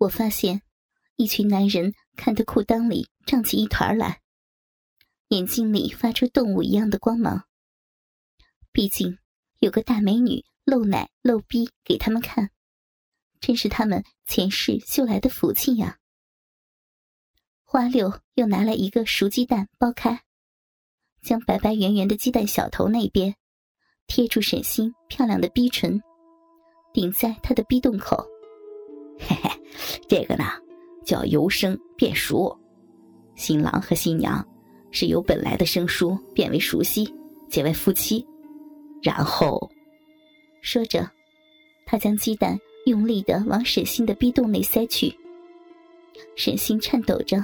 我发现，一群男人看得裤裆里胀起一团来，眼睛里发出动物一样的光芒。毕竟有个大美女露奶露逼给他们看，真是他们前世修来的福气呀。花六又拿来一个熟鸡蛋，剥开，将白白圆圆的鸡蛋小头那边贴住沈星漂亮的逼唇，顶在他的逼洞口。嘿嘿，这个呢叫由生变熟，新郎和新娘是由本来的生疏变为熟悉，结为夫妻。然后，说着，他将鸡蛋用力的往沈星的逼洞内塞去。沈星颤抖着，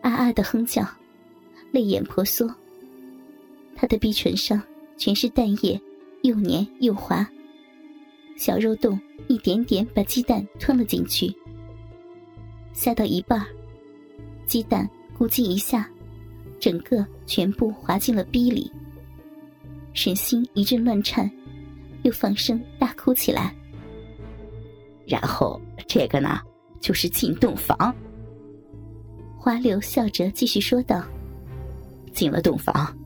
啊啊的哼叫，泪眼婆娑。他的逼唇上全是蛋液，又黏又滑。小肉洞一点点把鸡蛋吞了进去，塞到一半，鸡蛋咕叽一下，整个全部滑进了逼里。沈星一阵乱颤，又放声大哭起来。然后这个呢，就是进洞房。花柳笑着继续说道：“进了洞房，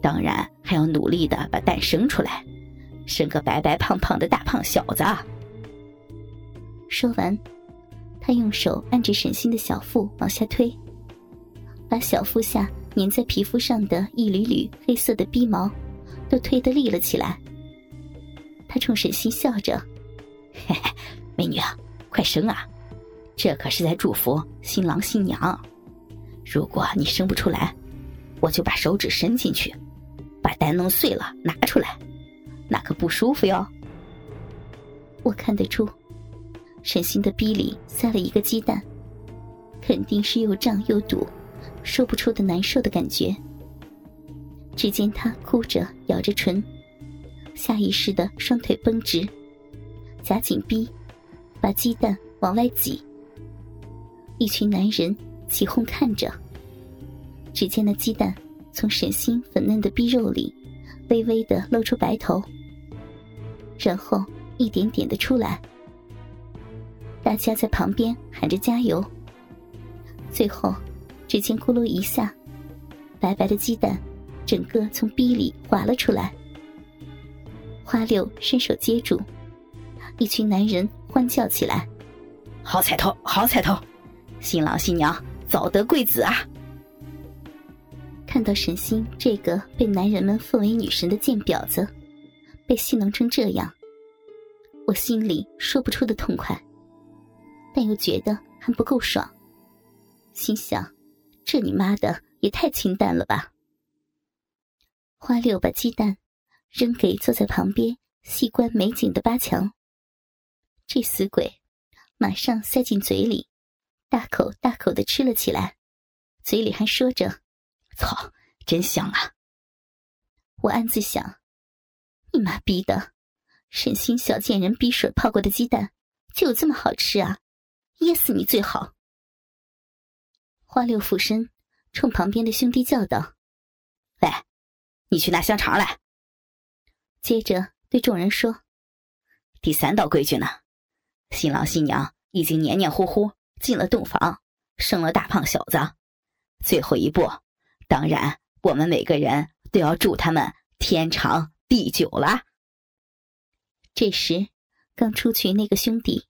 当然还要努力的把蛋生出来。”生个白白胖胖的大胖小子。说完，他用手按着沈星的小腹往下推，把小腹下粘在皮肤上的一缕缕黑色的逼毛都推得立了起来。他冲沈星笑着：“嘿嘿，美女啊，快生啊！这可是在祝福新郎新娘。如果你生不出来，我就把手指伸进去，把蛋弄碎了拿出来。”那可不舒服哟。我看得出，沈星的逼里塞了一个鸡蛋，肯定是又胀又堵，说不出的难受的感觉。只见他哭着咬着唇，下意识的双腿绷直，夹紧逼，把鸡蛋往外挤。一群男人起哄看着，只见那鸡蛋从沈星粉嫩的逼肉里微微的露出白头。然后一点点的出来，大家在旁边喊着加油。最后，只见咕噜一下，白白的鸡蛋整个从逼里滑了出来。花六伸手接住，一群男人欢叫起来：“好彩头，好彩头！新郎新娘早得贵子啊！”看到沈星这个被男人们奉为女神的贱婊子。被戏弄成这样，我心里说不出的痛快，但又觉得还不够爽。心想：这你妈的也太清淡了吧！花六把鸡蛋扔给坐在旁边细观美景的八强，这死鬼马上塞进嘴里，大口大口的吃了起来，嘴里还说着：“操，真香啊！”我暗自想。你妈逼的，沈星小贱人逼水泡过的鸡蛋就有这么好吃啊？噎死你最好！花六俯身冲旁边的兄弟叫道：“喂，你去拿香肠来。”接着对众人说：“第三道规矩呢，新郎新娘已经黏黏糊糊进了洞房，生了大胖小子。最后一步，当然我们每个人都要祝他们天长。”地久了。这时，刚出去那个兄弟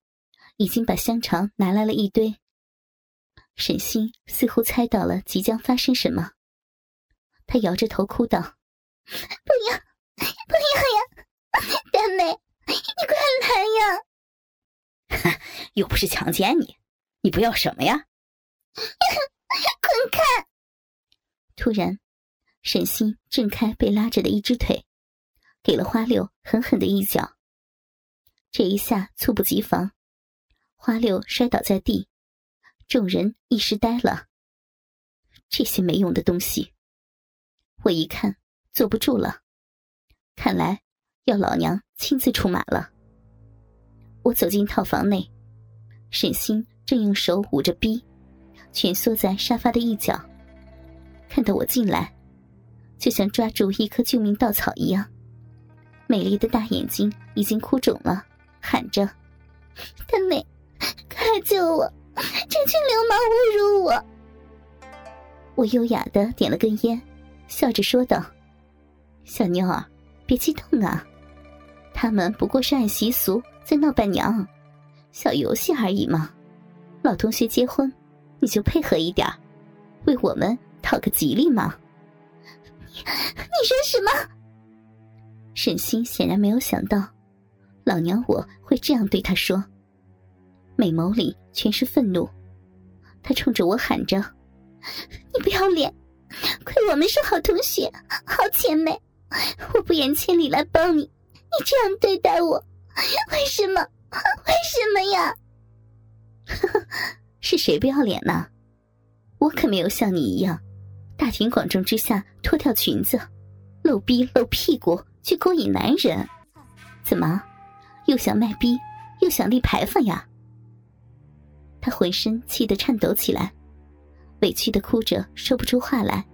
已经把香肠拿来了一堆。沈星似乎猜到了即将发生什么，他摇着头哭道：“不要，不要呀！大美，你快来呀！又不是强奸你，你不要什么呀？滚开！”突然，沈星挣开被拉着的一只腿。给了花六狠狠的一脚，这一下猝不及防，花六摔倒在地，众人一时呆了。这些没用的东西，我一看坐不住了，看来要老娘亲自出马了。我走进套房内，沈星正用手捂着逼，蜷缩在沙发的一角，看到我进来，就像抓住一棵救命稻草一样。美丽的大眼睛已经哭肿了，喊着：“ 他美，救我！这群流氓侮辱我！我优雅的点了根烟，笑着说道：“小妞儿，别激动啊，他们不过是按习俗在闹伴娘，小游戏而已嘛。老同学结婚，你就配合一点为我们讨个吉利嘛。”你你说什么？沈星显然没有想到，老娘我会这样对他说，美眸里全是愤怒。他冲着我喊着：“你不要脸！亏我们是好同学、好姐妹，我不远千里来帮你，你这样对待我，为什么？为什么呀？” 是谁不要脸呢？我可没有像你一样，大庭广众之下脱掉裙子，露逼露屁股去勾引男人。怎么，又想卖逼，又想立牌坊呀？他浑身气得颤抖起来，委屈的哭着说不出话来。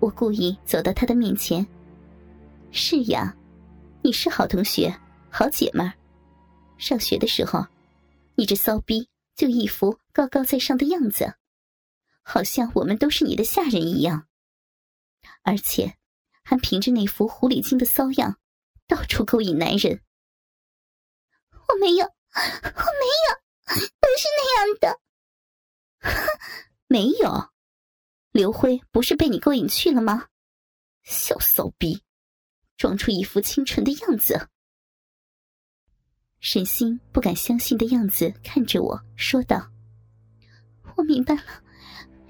我故意走到他的面前：“是呀，你是好同学、好姐们儿。上学的时候，你这骚逼就一副高高在上的样子，好像我们都是你的下人一样，而且还凭着那副狐狸精的骚样，到处勾引男人。我没有，我没有。” 不是那样的，没有，刘辉不是被你勾引去了吗？小骚逼，装出一副清纯的样子。沈星不敢相信的样子看着我说道：“我明白了，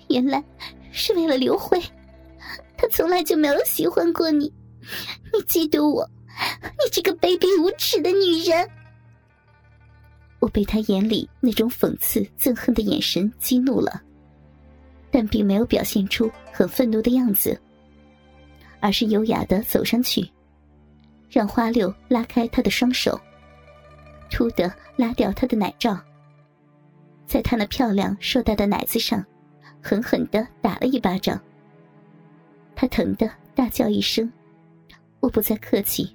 原来是为了刘辉，他从来就没有喜欢过你，你嫉妒我，你这个卑鄙无耻的女人。”我被他眼里那种讽刺、憎恨的眼神激怒了，但并没有表现出很愤怒的样子，而是优雅的走上去，让花六拉开他的双手，突的拉掉他的奶罩，在他那漂亮硕大的奶子上，狠狠的打了一巴掌。他疼得大叫一声，我不再客气，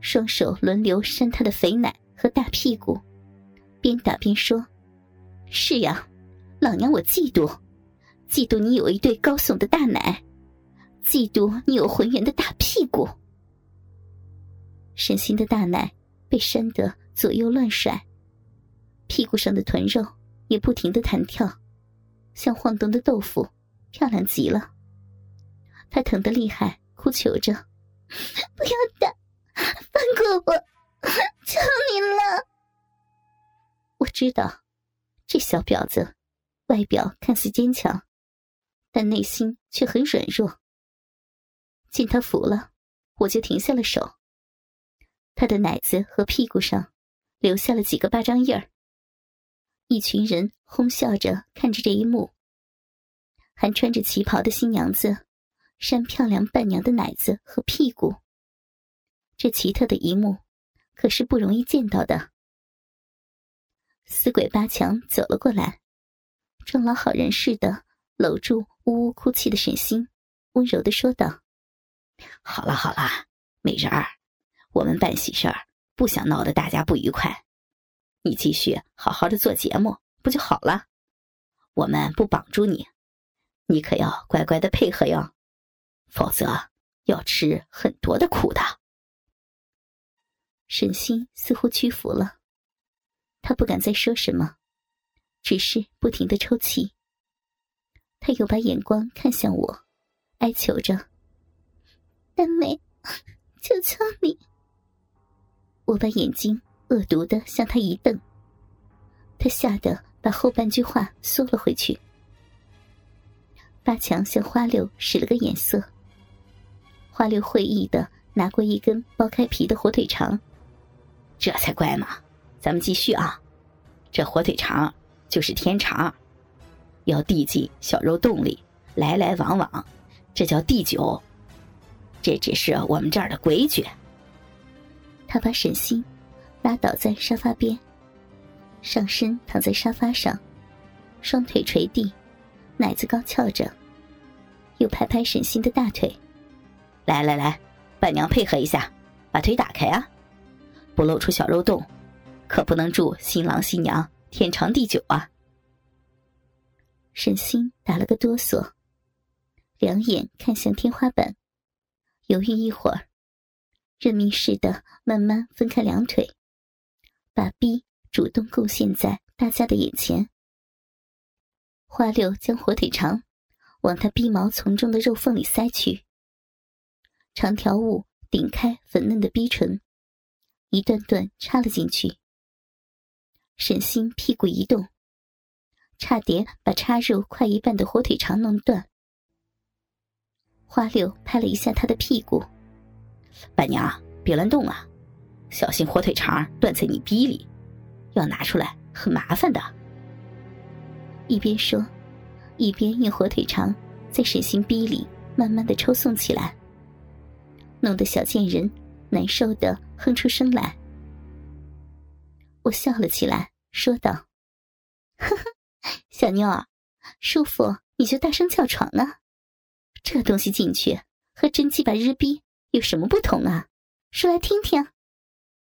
双手轮流扇他的肥奶和大屁股。边打边说：“是呀，老娘我嫉妒，嫉妒你有一对高耸的大奶，嫉妒你有浑圆的大屁股。”沈星的大奶被扇得左右乱甩，屁股上的臀肉也不停的弹跳，像晃动的豆腐，漂亮极了。他疼得厉害，哭求着：“ 不要打，放过我，求你了。”知道，这小婊子，外表看似坚强，但内心却很软弱。见他服了，我就停下了手。他的奶子和屁股上留下了几个巴掌印儿。一群人哄笑着看着这一幕，还穿着旗袍的新娘子扇漂亮伴娘的奶子和屁股。这奇特的一幕，可是不容易见到的。死鬼八强走了过来，装老好人似的搂住呜呜哭泣的沈星，温柔的说道：“好了好了，美人儿，我们办喜事儿不想闹得大家不愉快，你继续好好的做节目不就好了？我们不绑住你，你可要乖乖的配合哟，否则要吃很多的苦的。”沈星似乎屈服了。他不敢再说什么，只是不停的抽泣。他又把眼光看向我，哀求着：“丹梅，求求你！”我把眼睛恶毒的向他一瞪，他吓得把后半句话缩了回去。八强向花六使了个眼色，花六会意的拿过一根剥开皮的火腿肠，这才乖嘛。咱们继续啊，这火腿肠就是天肠，要递进小肉洞里，来来往往，这叫递酒。这只是我们这儿的规矩。他把沈星拉倒在沙发边，上身躺在沙发上，双腿垂地，奶子高翘着，又拍拍沈星的大腿。来来来，伴娘配合一下，把腿打开啊，不露出小肉洞。可不能祝新郎新娘天长地久啊！沈星打了个哆嗦，两眼看向天花板，犹豫一会儿，任命似的慢慢分开两腿，把逼主动贡献在大家的眼前。花六将火腿肠往他逼毛丛中的肉缝里塞去，长条物顶开粉嫩的逼唇，一段段插了进去。沈星屁股一动。差点把插入快一半的火腿肠弄断。花六拍了一下他的屁股：“板娘，别乱动啊，小心火腿肠断在你逼里，要拿出来很麻烦的。”一边说，一边用火腿肠在沈星逼里慢慢的抽送起来，弄得小贱人难受的哼出声来。我笑了起来，说道：“呵呵。”小妞儿，舒服你就大声叫床啊！这东西进去和真鸡巴日逼有什么不同啊？说来听听。